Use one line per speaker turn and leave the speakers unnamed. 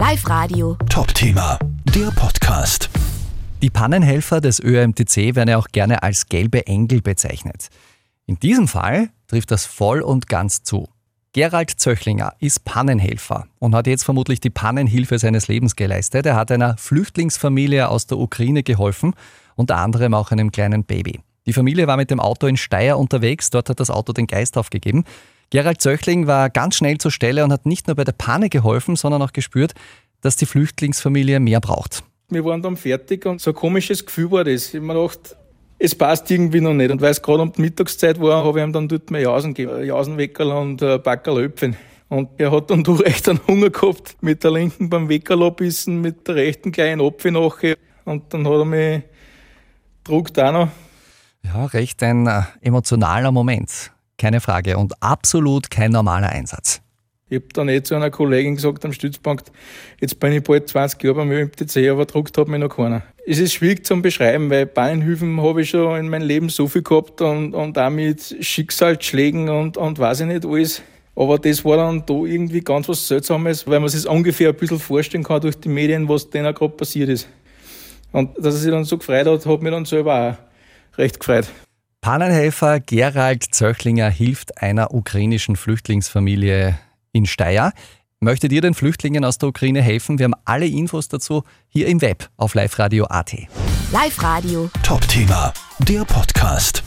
Live Radio.
Top-Thema, der Podcast.
Die Pannenhelfer des ÖMTC werden ja auch gerne als gelbe Engel bezeichnet. In diesem Fall trifft das voll und ganz zu. Gerald Zöchlinger ist Pannenhelfer und hat jetzt vermutlich die Pannenhilfe seines Lebens geleistet. Er hat einer Flüchtlingsfamilie aus der Ukraine geholfen, unter anderem auch einem kleinen Baby. Die Familie war mit dem Auto in Steyr unterwegs, dort hat das Auto den Geist aufgegeben. Gerald Zöchling war ganz schnell zur Stelle und hat nicht nur bei der Panne geholfen, sondern auch gespürt, dass die Flüchtlingsfamilie mehr braucht.
Wir waren dann fertig und so ein komisches Gefühl war das. Ich mir gedacht, es passt irgendwie noch nicht. Und weil es gerade um die Mittagszeit war, habe ich ihm dann dort mehr Jausen gegeben. Jausenweckerl und ein Backerl Äpfel. Und er hat dann doch echt einen Hunger gehabt. Mit der linken beim Weckerl abbissen, mit der rechten kleinen Apfel nachher. Und dann hat er mich gedruckt auch noch.
Ja, recht ein äh, emotionaler Moment. Keine Frage. Und absolut kein normaler Einsatz.
Ich habe dann eh zu einer Kollegin gesagt am Stützpunkt, jetzt bin ich bald 20 Jahre beim ÖMTC, aber gedruckt hat mich noch keiner. Es ist schwierig zu beschreiben, weil Bahnhilfen habe ich schon in meinem Leben so viel gehabt und, und auch mit Schicksalsschlägen und, und weiß ich nicht alles. Aber das war dann da irgendwie ganz was Seltsames, weil man sich ungefähr ein bisschen vorstellen kann durch die Medien, was denen gerade passiert ist. Und dass er sich dann so gefreut hat, hat mich dann selber auch recht gefreut.
Pannenhelfer Gerald Zöchlinger hilft einer ukrainischen Flüchtlingsfamilie in Steyr. Möchtet ihr den Flüchtlingen aus der Ukraine helfen? Wir haben alle Infos dazu hier im Web auf liveradio.at.
Live Radio.
Top-Thema, der Podcast.